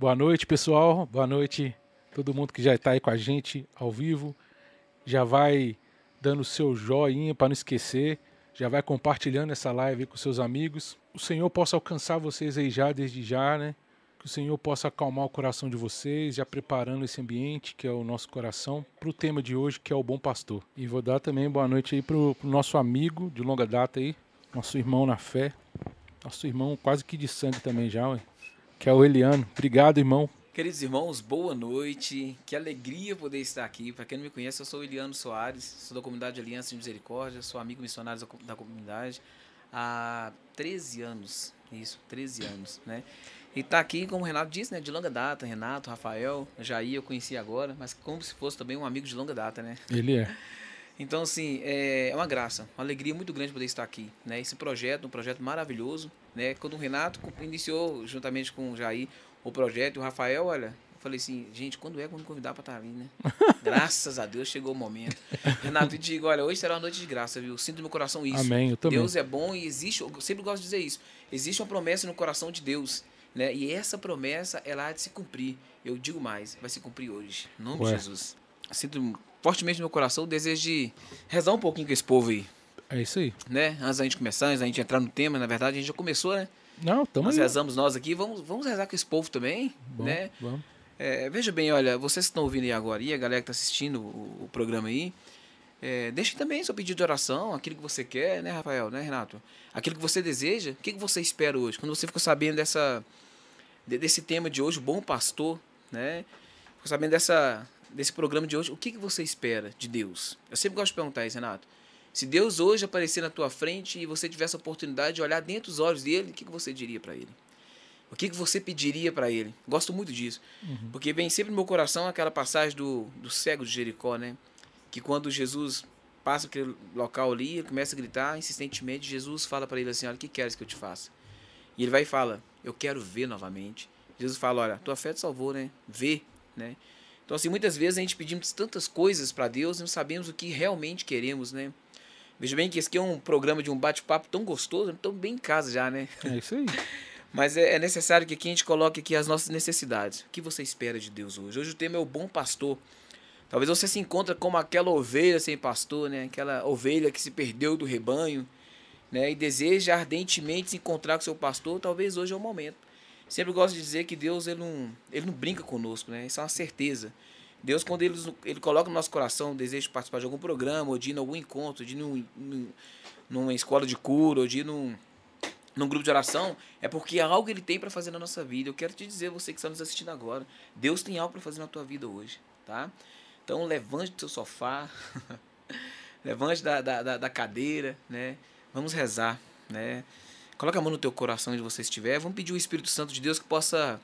Boa noite, pessoal. Boa noite todo mundo que já está aí com a gente ao vivo. Já vai dando o seu joinha para não esquecer. Já vai compartilhando essa live com seus amigos. O Senhor possa alcançar vocês aí já, desde já, né? Que o Senhor possa acalmar o coração de vocês, já preparando esse ambiente, que é o nosso coração, para o tema de hoje, que é o bom pastor. E vou dar também boa noite aí para o nosso amigo de longa data aí, nosso irmão na fé, nosso irmão quase que de sangue também já, ué, que é o Eliano. Obrigado, irmão. Queridos irmãos, boa noite. Que alegria poder estar aqui. Para quem não me conhece, eu sou o Eliano Soares, sou da comunidade Aliança de Misericórdia, sou amigo missionário da comunidade há 13 anos. Isso, 13 anos, né? E tá aqui, como o Renato disse, né, de longa data, Renato, Rafael, Jair eu conheci agora, mas como se fosse também um amigo de longa data, né? Ele é. Então, assim, é uma graça, uma alegria muito grande poder estar aqui, né? Esse projeto, um projeto maravilhoso, né? Quando o Renato iniciou, juntamente com o Jair, o projeto, o Rafael, olha, eu falei assim, gente, quando é que vamos convidar para estar ali, né? Graças a Deus chegou o momento. Renato, eu digo, olha, hoje será uma noite de graça, viu? Sinto no meu coração isso. Amém, eu também. Deus é bom e existe, eu sempre gosto de dizer isso, existe uma promessa no coração de Deus. Né? E essa promessa, ela há de se cumprir. Eu digo mais, vai se cumprir hoje. Em nome Ué. de Jesus. Sinto fortemente no meu coração o desejo de rezar um pouquinho com esse povo aí. É isso aí. Né? Antes da gente começar, antes da gente entrar no tema, na verdade, a gente já começou, né? Não, estamos Nós aí. rezamos nós aqui, vamos, vamos rezar com esse povo também, Bom, né? Vamos. É, veja bem, olha, vocês que estão ouvindo aí agora, e a galera que está assistindo o, o, programa aí, é, deixe também seu pedido de oração, aquilo que você quer, né, Rafael, né, Renato? Aquilo que você deseja, o que, que você espera hoje? Quando você ficou sabendo dessa, desse tema de hoje, o bom pastor, né? Ficou sabendo dessa, desse programa de hoje, o que, que você espera de Deus? Eu sempre gosto de perguntar isso, Renato. Se Deus hoje aparecer na tua frente e você tivesse a oportunidade de olhar dentro dos olhos dele, o que, que você diria para ele? O que, que você pediria para ele? Gosto muito disso. Uhum. Porque vem sempre no meu coração aquela passagem do, do cego de Jericó, né? Que quando Jesus passa aquele local ali, ele começa a gritar insistentemente, Jesus fala para ele assim, olha, o que queres que eu te faça? E ele vai e fala, eu quero ver novamente. Jesus fala, olha, tua fé te salvou, né? Vê, né? Então, assim, muitas vezes a gente pedimos tantas coisas para Deus e não sabemos o que realmente queremos, né? Veja bem que esse aqui é um programa de um bate-papo tão gostoso, tão bem em casa já, né? É isso aí. Mas é, é necessário que aqui a gente coloque aqui as nossas necessidades. O que você espera de Deus hoje? Hoje o tema é o bom pastor. Talvez você se encontre como aquela ovelha sem pastor, né? Aquela ovelha que se perdeu do rebanho, né? E deseja ardentemente se encontrar com seu pastor. Talvez hoje é o momento. Sempre gosto de dizer que Deus ele não, ele não brinca conosco, né? Isso é uma certeza. Deus, quando ele, ele coloca no nosso coração o desejo de participar de algum programa, ou de ir em algum encontro, de ir num, num, numa escola de cura, ou de ir num, num grupo de oração, é porque algo ele tem para fazer na nossa vida. Eu quero te dizer, você que está nos assistindo agora, Deus tem algo para fazer na tua vida hoje, tá? Então levante do seu sofá, levante da, da, da cadeira, né? Vamos rezar, né? Coloca a mão no teu coração onde você estiver. Vamos pedir o Espírito Santo de Deus que possa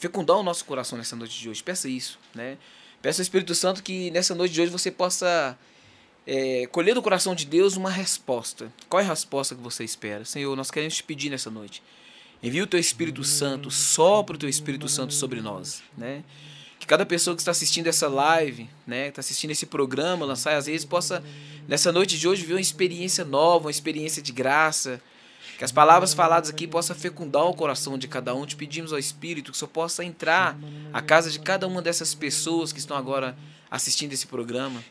fecundar o nosso coração nessa noite de hoje. Peça isso, né? Peço ao Espírito Santo que nessa noite de hoje você possa é, colher do coração de Deus uma resposta. Qual é a resposta que você espera? Senhor, nós queremos te pedir nessa noite. Envia o teu Espírito Santo, sopra o teu Espírito Santo sobre nós, né? Que cada pessoa que está assistindo essa live, né, está assistindo esse programa, lançar às vezes possa nessa noite de hoje viver uma experiência nova, uma experiência de graça, que as palavras faladas aqui possam fecundar o coração de cada um. Te pedimos ao Espírito que só possa entrar a casa de cada uma dessas pessoas que estão agora assistindo esse programa.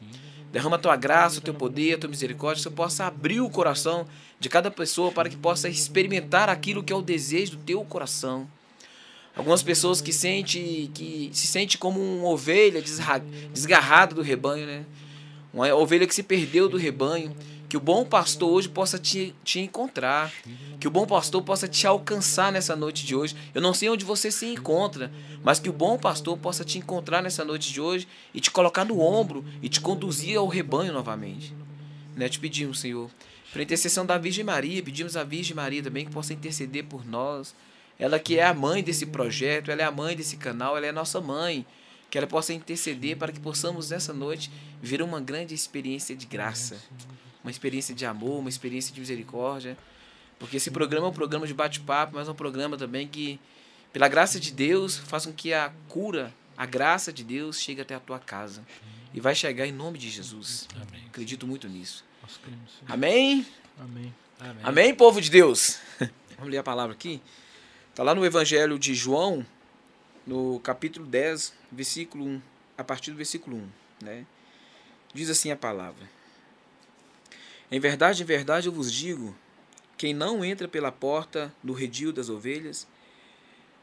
Derrama a tua graça, o teu poder, a tua misericórdia, que você possa abrir o coração de cada pessoa para que possa experimentar aquilo que é o desejo do teu coração. Algumas pessoas que sente que se sente como uma ovelha desgarrada do rebanho, né? Uma ovelha que se perdeu do rebanho que o bom pastor hoje possa te, te encontrar. Que o bom pastor possa te alcançar nessa noite de hoje. Eu não sei onde você se encontra, mas que o bom pastor possa te encontrar nessa noite de hoje e te colocar no ombro e te conduzir ao rebanho novamente. Né? Te pedimos, Senhor, para intercessão da Virgem Maria, pedimos à Virgem Maria também que possa interceder por nós. Ela que é a mãe desse projeto, ela é a mãe desse canal, ela é nossa mãe. Que ela possa interceder para que possamos nessa noite ver uma grande experiência de graça uma experiência de amor, uma experiência de misericórdia. Porque esse programa é um programa de bate-papo, mas é um programa também que, pela graça de Deus, faz com que a cura, a graça de Deus chegue até a tua casa. E vai chegar em nome de Jesus. Amém. Acredito muito nisso. Amém? Amém? Amém. Amém, povo de Deus? Vamos ler a palavra aqui. Está lá no Evangelho de João, no capítulo 10, versículo 1, a partir do versículo 1, né? Diz assim a palavra: Em verdade, em verdade eu vos digo, quem não entra pela porta do redil das ovelhas,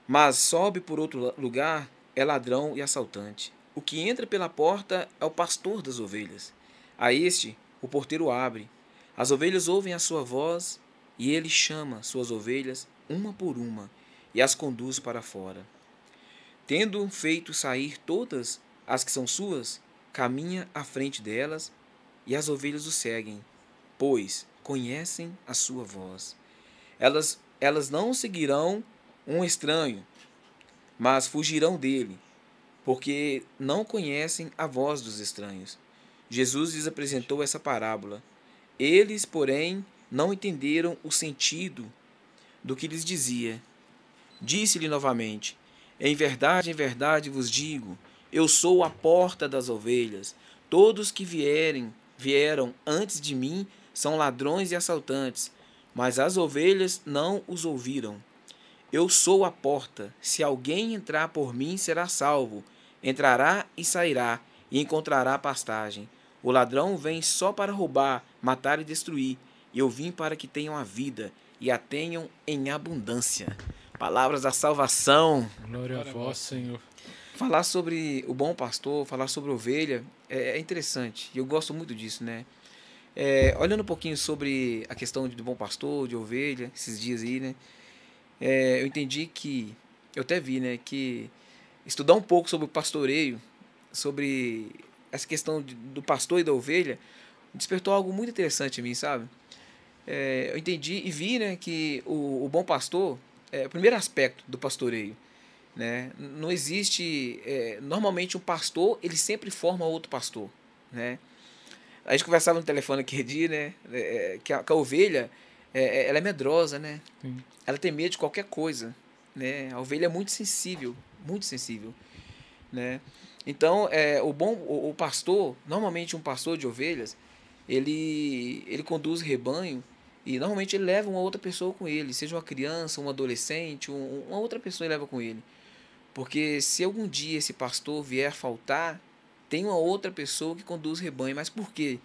mas sobe por outro lugar, é ladrão e assaltante. O que entra pela porta é o pastor das ovelhas. A este o porteiro abre. As ovelhas ouvem a sua voz e ele chama suas ovelhas uma por uma e as conduz para fora. Tendo feito sair todas as que são suas, caminha à frente delas e as ovelhas o seguem, pois conhecem a sua voz. Elas, elas não seguirão um estranho, mas fugirão dele, porque não conhecem a voz dos estranhos. Jesus lhes apresentou essa parábola. Eles, porém, não entenderam o sentido do que lhes dizia. Disse-lhe novamente: Em verdade, em verdade vos digo, eu sou a porta das ovelhas. Todos que vierem, vieram antes de mim são ladrões e assaltantes, mas as ovelhas não os ouviram. Eu sou a porta. Se alguém entrar por mim, será salvo. Entrará e sairá, e encontrará pastagem. O ladrão vem só para roubar, matar e destruir. Eu vim para que tenham a vida e a tenham em abundância. Palavras da salvação. Glória a vós, Senhor. Falar sobre o bom pastor, falar sobre ovelha, é, é interessante. E eu gosto muito disso, né? É, olhando um pouquinho sobre a questão do bom pastor, de ovelha, esses dias aí, né? É, eu entendi que, eu até vi, né? Que estudar um pouco sobre o pastoreio, sobre essa questão de, do pastor e da ovelha, despertou algo muito interessante em mim, sabe? É, eu entendi e vi, né, que o, o bom pastor, é o primeiro aspecto do pastoreio, né? Não existe, é, normalmente um pastor, ele sempre forma outro pastor, né? A gente conversava no telefone aquele dia, né, é, que, a, que a ovelha, é, é, ela é medrosa, né? Sim. Ela tem medo de qualquer coisa, né? A ovelha é muito sensível, muito sensível, né? Então, é, o bom o, o, pastor, normalmente um pastor de ovelhas, ele, ele conduz rebanho e normalmente ele leva uma outra pessoa com ele, seja uma criança, um adolescente, um, uma outra pessoa ele leva com ele. Porque se algum dia esse pastor vier faltar, tem uma outra pessoa que conduz rebanho. Mas por quê?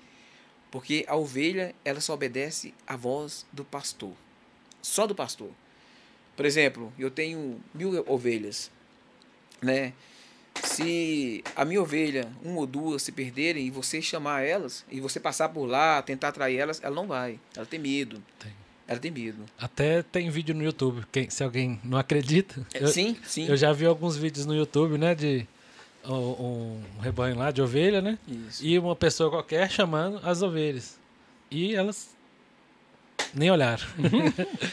Porque a ovelha, ela só obedece à voz do pastor. Só do pastor. Por exemplo, eu tenho mil ovelhas, né? Se a minha ovelha, uma ou duas, se perderem e você chamar elas, e você passar por lá, tentar atrair elas, ela não vai. Ela tem medo. Tem. Ela tem medo. Até tem vídeo no YouTube. Quem, se alguém não acredita. É, eu, sim, sim. Eu já vi alguns vídeos no YouTube, né? De um, um rebanho lá de ovelha, né? Isso. E uma pessoa qualquer chamando as ovelhas. E elas nem olharam.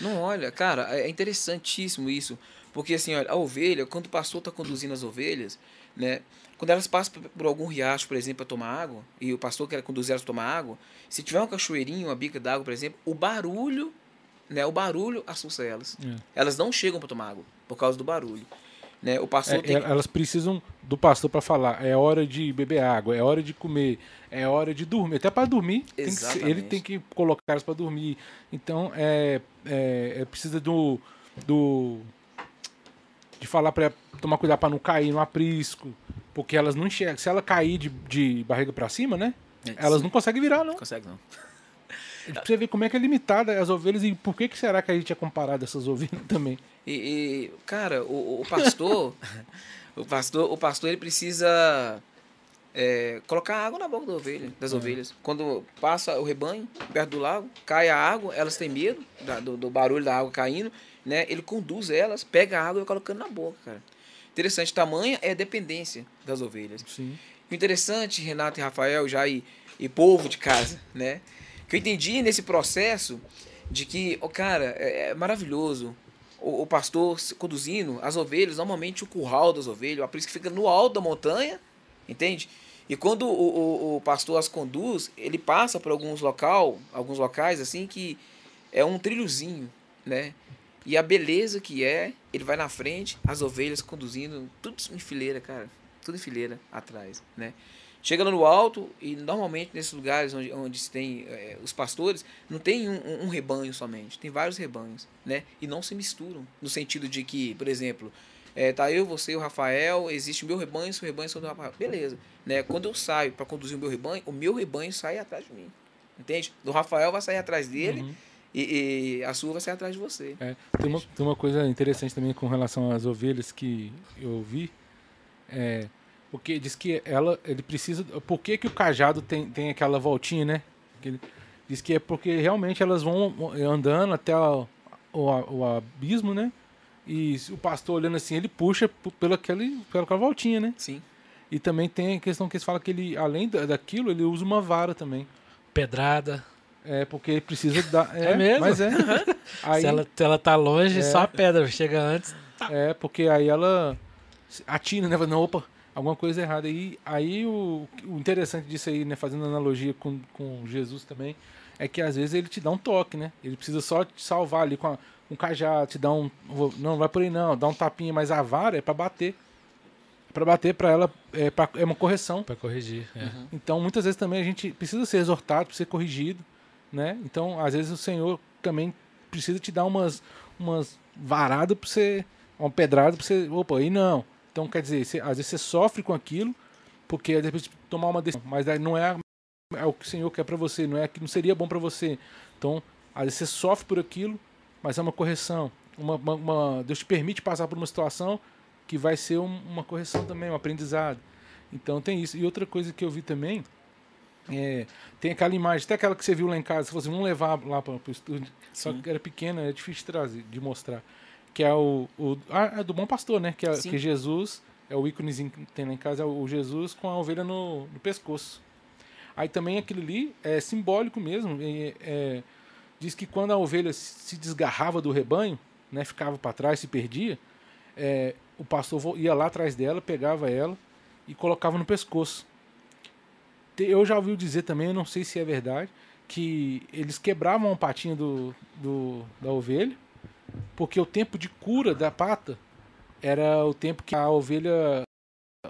não olha, cara, é interessantíssimo isso. Porque assim, olha, a ovelha, quando o pastor está conduzindo as ovelhas, né? Quando elas passam por algum riacho, por exemplo, para tomar água, e o pastor quer conduzir elas para tomar água, se tiver um cachoeirinho, uma bica d'água, por exemplo, o barulho, né? O barulho assusta elas. É. Elas não chegam para tomar água por causa do barulho. Né? O pastor é, tem... Elas precisam do pastor para falar. É hora de beber água, é hora de comer, é hora de dormir. Até para dormir, tem ser, ele tem que colocar elas para dormir. Então, é, é, é precisa do, do de falar para tomar cuidado para não cair no aprisco, porque elas não enxergam. Se ela cair de, de barriga para cima, né? É, elas sim. não conseguem virar, não. Consegue não. Pra você ver como é que é limitada as ovelhas e por que, que será que a gente é comparado essas ovelhas também. E, e cara, o, o pastor, o pastor, o pastor ele precisa é, colocar água na boca da ovelha, das é. ovelhas. Quando passa o rebanho perto do lago, cai a água, elas têm medo da, do, do, barulho da água caindo, né? Ele conduz elas, pega a água e vai colocando na boca, cara. Interessante, tamanha é a dependência das ovelhas. Sim. O interessante, Renato e Rafael, já e, e povo de casa, né? Que eu entendi nesse processo de que, oh, cara, é, é maravilhoso. O, o, pastor conduzindo as ovelhas, normalmente o curral das ovelhas, a que fica no alto da montanha, entende? E quando o, o, o, pastor as conduz, ele passa por alguns local, alguns locais assim que é um trilhozinho, né? E a beleza que é, ele vai na frente, as ovelhas conduzindo, tudo em fileira, cara. Tudo em fileira atrás, né? Chega lá no alto e normalmente nesses lugares onde, onde se tem é, os pastores, não tem um, um, rebanho somente, tem vários rebanhos, né? E não se misturam, no sentido de que, por exemplo, É, tá eu, você o Rafael, existe o meu rebanho, seu rebanho são do Rafael. Beleza. Né? Quando eu saio para conduzir o meu rebanho, o meu rebanho sai atrás de mim. Entende? Do Rafael vai sair atrás dele Uhum. e, e a sua vai sair atrás de você. É, tem, uma, tem uma coisa interessante também com relação às ovelhas que eu vi. É, porque diz que ela, ele precisa. Por que, que o cajado tem, tem aquela voltinha, né? Ele- diz que é porque realmente elas vão andando até a- o, o abismo, né? E o pastor olhando assim, ele puxa pela aquele, pela aquela voltinha, né? Sim. E também tem a questão que eles falam que ele, além da- daquilo, ele usa uma vara também. Pedrada. É, porque ele precisa dar. É mesmo? Mas é. Aí, Se ela, se ela tá longe, É. só a pedra chega antes. É, porque aí ela atina, né? Não, opa, alguma coisa errada. E aí o, o interessante disso aí, né? Fazendo analogia com, com Jesus também, é que às vezes ele te dá um toque, né? Ele precisa só te salvar ali com a- um cajado, te dá um. Não, não vai por aí não, dá um tapinha, mas a vara é pra bater. É pra bater pra ela, é, pra, é uma correção. Pra corrigir. é. Então, muitas vezes também a gente precisa ser exortado, precisa ser corrigido, né? Então, às vezes o Senhor também precisa te dar umas, umas varadas para você, uma pedrada para você, opa, aí não. Então, quer dizer, você- às vezes você sofre com aquilo, porque de repente tomar uma decisão, mas não é, é o que o Senhor quer para você, não é que não seria bom para você. Então, às vezes você sofre por aquilo, mas é uma correção. Uma, uma- uma- Deus te permite passar por uma situação que vai ser um- uma correção também, um aprendizado. Então tem isso. E outra coisa que eu vi também, é, tem aquela imagem, até aquela que você viu lá em casa, você falou assim, vamos levar lá para o estúdio. Só Sim. que era pequena, é difícil de trazer, de mostrar. Que é o, o ah, é do bom pastor, né? Que, é, que Jesus, é o íconezinho que tem lá em casa, é o Jesus com a ovelha no, no pescoço. Aí também aquilo ali é simbólico mesmo. e, é, diz que quando a ovelha se desgarrava do rebanho, né, ficava para trás, se perdia, é, o pastor ia lá atrás dela, pegava ela e colocava no pescoço. Eu já ouvi dizer também, eu não sei se é verdade, que eles quebravam a patinha do, do- da ovelha, porque o tempo de cura da pata era o tempo que a ovelha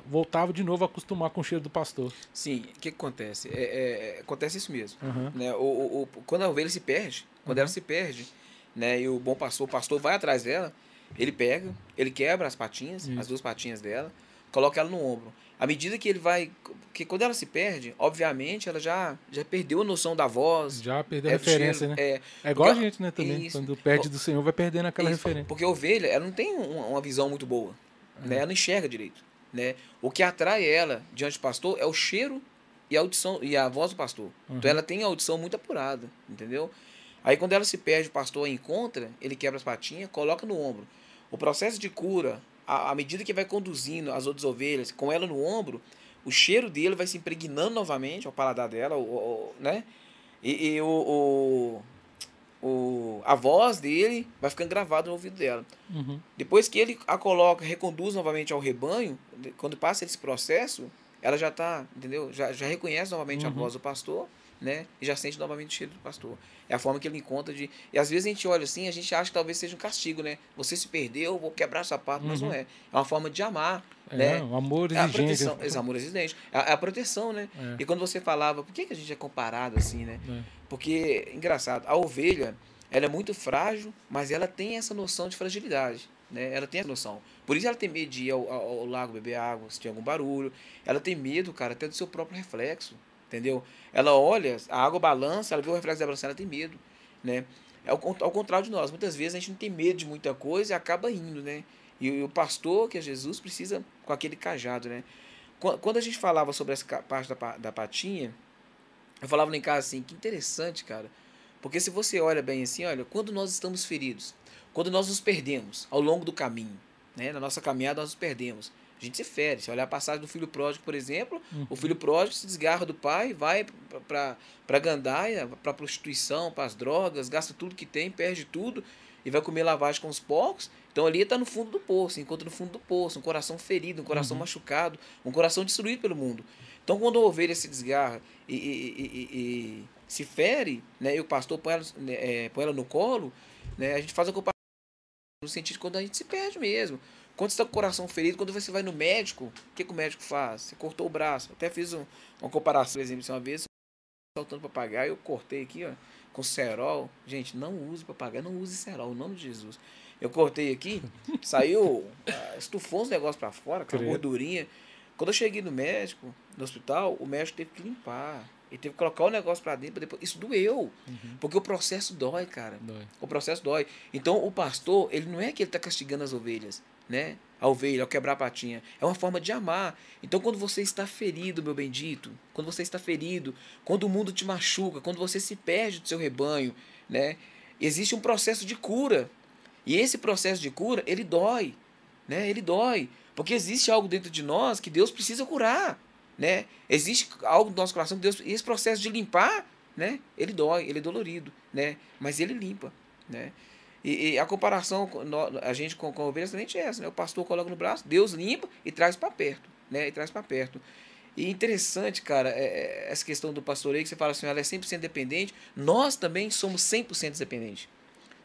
voltava de novo a acostumar com o cheiro do pastor. Sim, o que, que acontece? É, é, acontece isso mesmo. Aham. Né? O, o, o- quando a ovelha se perde, quando ela se perde, né? E o bom pastor, o pastor vai atrás dela, ele pega, ele quebra as patinhas, Isso. as duas patinhas dela, coloca ela no ombro. À medida que ele vai. Porque quando ela se perde, obviamente ela já, já perdeu a noção da voz. Já perdeu é a do referência, cheiro, né? É, É igual a gente, né, também. Isso. Quando perde do Senhor, vai perdendo aquela Isso, referência. Porque a ovelha, ela não tem uma, uma visão muito boa. Né? Ela não enxerga direito. Né? O que atrai ela diante do pastor é o cheiro e a audição e a voz do pastor. Então ela tem a audição muito apurada, entendeu? Aí quando ela se perde, o pastor a encontra, ele quebra as patinhas, coloca no ombro. O processo de cura, à medida que vai conduzindo as outras ovelhas com ela no ombro, o cheiro dele vai se impregnando novamente ao paladar dela, o, o- né? E, e o, o, o- a voz dele vai ficando gravada no ouvido dela. Uhum. Depois que ele a coloca, reconduz novamente ao rebanho, quando passa esse processo, ela já tá, entendeu? Já, já reconhece novamente a Uhum. voz do pastor, né? E já sente novamente o cheiro do pastor. É a forma que ele encontra de. E às vezes a gente olha assim, a gente acha que talvez seja um castigo, né? Você se perdeu, vou quebrar sapato, mas Uhum. não é. É uma forma de amar, É, né? um amor É a exigente. proteção, esse amor exigente. É a, é a proteção, né? É. E quando você falava, por que, que a gente é comparado assim, né? É. Porque, engraçado, a ovelha, ela é muito frágil, mas ela tem essa noção de fragilidade, né? Ela tem essa noção. Por isso ela tem medo de ir ao, ao- ao lago beber água, se tem algum barulho. Ela tem medo, cara, até do seu próprio reflexo, entendeu? Ela olha, a água balança, ela vê o reflexo da balança, ela tem medo, né? Con- ao contrário de nós, muitas vezes a gente não tem medo de muita coisa e acaba indo, né? E, o- pastor, que é Jesus, precisa com aquele cajado, né? Quan- Quando a gente falava sobre essa parte da, pa- da patinha, eu falava em casa assim, que interessante, cara. Porque se você olha bem assim, olha, quando nós estamos feridos, quando nós nos perdemos ao longo do caminho, né? Na nossa caminhada nós nos perdemos. A gente se fere. Se olhar a passagem do filho pródigo, por exemplo, o filho pródigo se desgarra do pai, vai para a gandaia, para a prostituição, para as drogas, gasta tudo que tem, perde tudo e vai comer lavagem com os porcos. Então ali está no fundo do poço, encontra no fundo do poço, um coração ferido, um coração machucado, um coração destruído pelo mundo. Então quando a ovelha se desgarra e, e- e- e- e se fere, né, e o pastor põe ela, né, é, põe ela no colo, né, a gente faz a comparação no sentido de quando a gente se perde mesmo. Quando você está com o coração ferido, quando você vai no médico, o que, que o médico faz? Você cortou o braço. Até fiz um- uma comparação, por exemplo, uma vez, saltando papagaio, eu cortei aqui, ó, com cerol. Gente, não use papagaio, não use cerol, em nome de Jesus. Eu cortei aqui, saiu, ah, estufou uns negócios pra fora, com a gordurinha. Quando eu cheguei no médico, no hospital, o médico teve que limpar. Ele teve que colocar o negócio pra dentro, depois. Isso doeu. Porque o processo dói, cara. Dói. O processo dói. Então, o pastor, ele não é que ele está castigando as ovelhas, né? A ovelha, ao quebrar a patinha. É uma forma de amar. Então, quando você está ferido, meu bendito, quando você está ferido, quando o mundo te machuca, quando você se perde do seu rebanho, né? Existe um processo de cura. E esse processo de cura, ele dói, né? Ele dói. Porque existe algo dentro de nós que Deus precisa curar, né? Existe algo no nosso coração que Deus... E esse processo de limpar, né? Ele dói, ele é dolorido, né? Mas ele limpa, né? E, e a comparação, a gente com, com a ovelha é exatamente essa, né? O pastor coloca no braço, Deus limpa e traz para perto, né? E traz para perto. E interessante, cara, é- é essa questão do pastoreio, que você fala assim, ela é 100% dependente. Nós também somos 100% dependentes.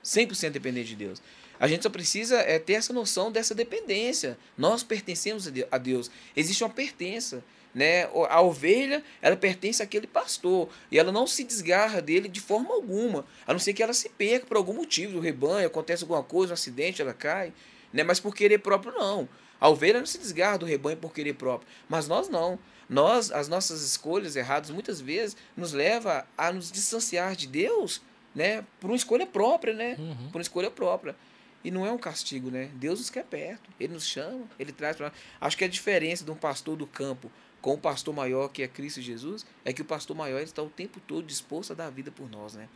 100% dependente de Deus. A gente só precisa é, ter essa noção dessa dependência. Nós pertencemos a Deus. Existe uma pertença. Né? A ovelha, ela pertence àquele pastor. E ela não se desgarra dele de forma alguma. A não ser que ela se perca por algum motivo do rebanho, acontece alguma coisa, um acidente, ela cai. Né? Mas por querer próprio, não. A ovelha não se desgarra do rebanho por querer próprio. Mas nós não. Nós, as nossas escolhas erradas, muitas vezes, nos leva a nos distanciar de Deus né? por uma escolha própria, né? Uhum. por uma escolha própria. E não é um castigo, né? Deus nos quer perto, Ele nos chama, Ele traz para Acho que a diferença de um pastor do campo com o pastor maior, que é Cristo Jesus, é que o pastor maior está o tempo todo disposto a dar a vida por nós, né?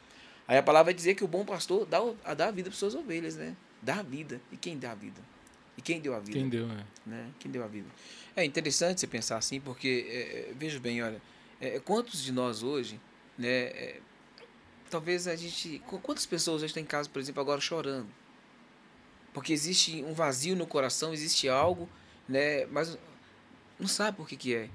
Aí a palavra vai dizer que o bom pastor dá, a dá a vida para suas ovelhas, né? Dá a vida. E quem dá a vida? E quem deu a vida? Quem deu, é. né? Quem deu a vida. É interessante você pensar assim, porque, é, é, veja bem, olha, é, quantos de nós hoje, né, é, talvez a gente, qu- quantas pessoas hoje estão em casa, por exemplo, agora chorando? Porque existe um vazio no coração, existe algo, né, mas não sabe por que que é.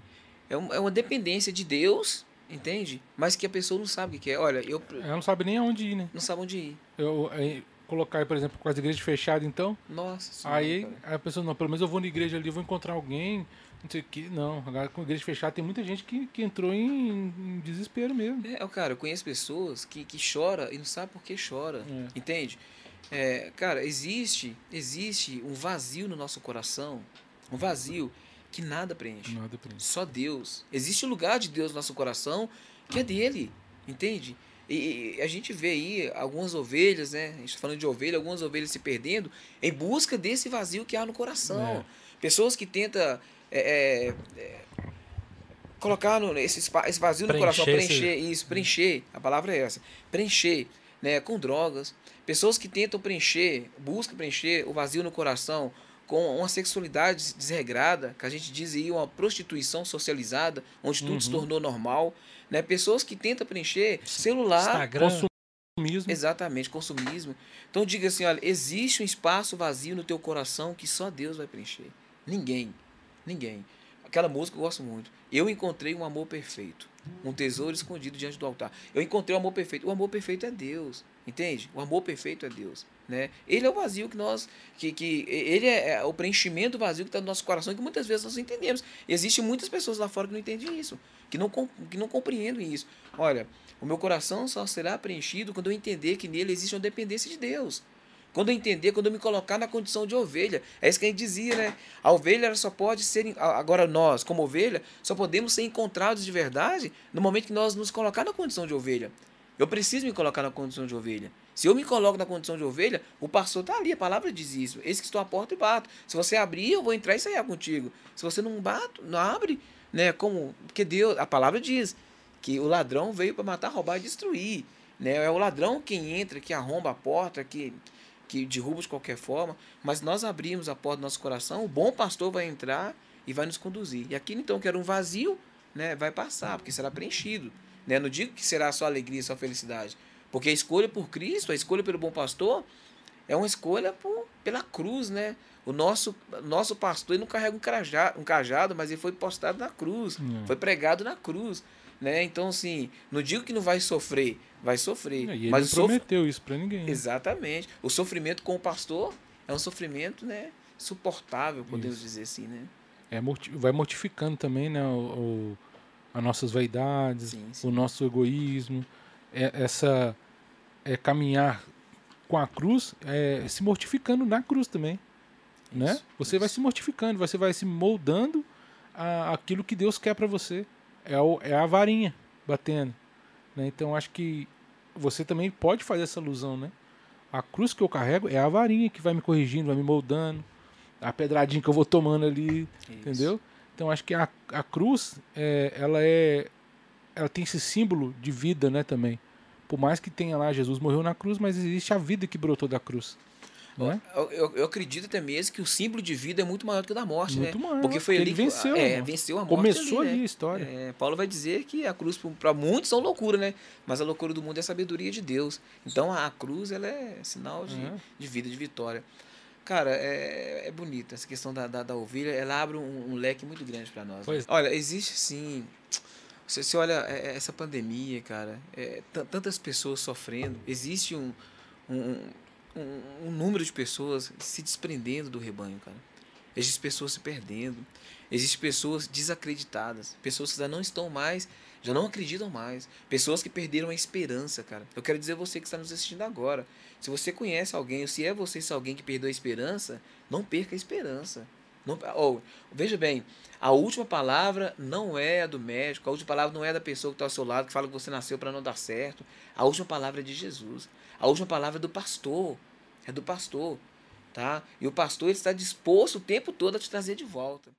É, é uma dependência de Deus, entende? Mas que a pessoa não sabe o que é. Olha, eu Ela não sabe nem aonde ir, né? não sabe onde ir. Eu, colocar por exemplo, com as igrejas fechadas, então, Nossa Senhora, aí cara. a pessoa, não, pelo menos eu vou na igreja ali, eu vou encontrar alguém, não sei o que. Não, agora com a igreja fechada tem muita gente que, que entrou em, em desespero mesmo. É, cara, eu conheço pessoas que, que chora e não sabe por que chora. É. Entende? É, cara, existe, existe um vazio no nosso coração, um vazio que nada preenche. Nada isso. Só Deus. Existe um lugar de Deus no nosso coração que é dele, entende? E, e a gente vê aí algumas ovelhas, né? A gente está falando de ovelha, algumas ovelhas se perdendo em busca desse vazio que há no coração. Pessoas que tentam é, é, é, colocar no, esse, esse vazio no coração, Preencher esse- preencher, isso, preencher, a palavra é essa, preencher, né, com drogas. Pessoas que tentam preencher, buscam preencher o vazio no coração com uma sexualidade desregrada, que a gente diz aí uma prostituição socializada, onde tudo se Uhum. tornou normal, né? Pessoas que tentam preencher celular, Instagram. Consumismo. exatamente, consumismo. Então diga assim, olha, existe um espaço vazio no teu coração que só Deus vai preencher. Ninguém, ninguém. Aquela música eu gosto muito. Eu encontrei um amor perfeito, um tesouro escondido diante do altar. Eu encontrei o amor perfeito. O amor perfeito é Deus, entende? O amor perfeito é Deus, né? Ele é o vazio que nós, que, que ele é, é o preenchimento vazio que está no nosso coração que muitas vezes nós entendemos. Existem muitas pessoas lá fora que não entendem isso, que não, que não compreendem isso. Olha, o meu coração só será preenchido quando eu entender que nele existe uma dependência de Deus. Quando eu entender, quando eu me colocar na condição de ovelha. É isso que a gente dizia, né? A ovelha só pode ser. Agora, nós, como ovelha, só podemos ser encontrados de verdade no momento que nós nos colocar na condição de ovelha. Eu preciso me colocar na condição de ovelha. Se eu me coloco na condição de ovelha, o pastor está ali, a palavra diz isso. Esse que estou à porta e bato. Se você abrir, eu vou entrar e sair contigo. Se você não bato, não abre, né? Como porque Deus, a palavra diz que o ladrão veio para matar, roubar e destruir, né? É o ladrão quem entra, que arromba a porta, que que derruba de qualquer forma, mas nós abrimos a porta do nosso coração, o bom pastor vai entrar e vai nos conduzir. E aquilo então que era um vazio, né, vai passar, porque será preenchido. Né? Não digo que será só alegria, só felicidade. Porque a escolha por Cristo, a escolha pelo bom pastor, é uma escolha por, pela cruz, né? O nosso, nosso pastor ele não carrega um cajado, um cajado, mas ele foi postado na cruz, É. foi pregado na cruz. Né? Então, assim, não digo que não vai sofrer, vai sofrer. É, E ele mas não sof- prometeu isso pra ninguém. Exatamente. O sofrimento com o pastor é um sofrimento, né, suportável, podemos dizer assim, né? É, vai mortificando também, né? O- as nossas vaidades, Sim, sim. o nosso egoísmo, é- essa é caminhar com a cruz, é, se mortificando na cruz também. né? Isso, Você vai isso. se mortificando, você vai se moldando a, aquilo que Deus quer para você. É, o- é a varinha batendo. né? Então acho que você também pode fazer essa alusão, né? A cruz que eu carrego é a varinha que vai me corrigindo, vai me moldando, a pedradinha que eu vou tomando ali, Isso. entendeu? Então acho que a, a cruz, é, ela é, ela tem esse símbolo de vida, né? Também. Por mais que tenha lá Jesus morreu na cruz, mas existe a vida que brotou da cruz, é? Eu, eu- eu acredito até mesmo que o símbolo de vida é muito maior do que o da morte, Muito né? maior, Porque foi porque ali ele que- venceu, é, venceu a morte Começou ali, né? a história. É, Paulo vai dizer que a cruz para muitos são loucura, né? Mas a loucura do mundo é a sabedoria de Deus. Então a cruz ela é sinal de, É. de vida, de vitória. Cara, é, é bonita essa questão da, da, da ovelha. Ela abre um, um leque muito grande para nós. né? Pois. Olha, existe sim. Você, você olha é, é, essa pandemia, cara, é, tan- tantas pessoas sofrendo. Existe um, um, um, um número de pessoas se desprendendo do rebanho, cara. Existem pessoas se perdendo. Existem pessoas desacreditadas. Pessoas que já não estão mais, já não acreditam mais. Pessoas que perderam a esperança, cara. Eu quero dizer a você que está nos assistindo agora. Se você conhece alguém, ou se é você esse alguém que perdeu a esperança, não perca a esperança. Não, veja bem, a última palavra não é a do médico, a última palavra não é da pessoa que está ao seu lado, que fala que você nasceu para não dar certo. A última palavra é de Jesus. A última palavra é do pastor. É do pastor. Tá? E o pastor ele está disposto o tempo todo a te trazer de volta.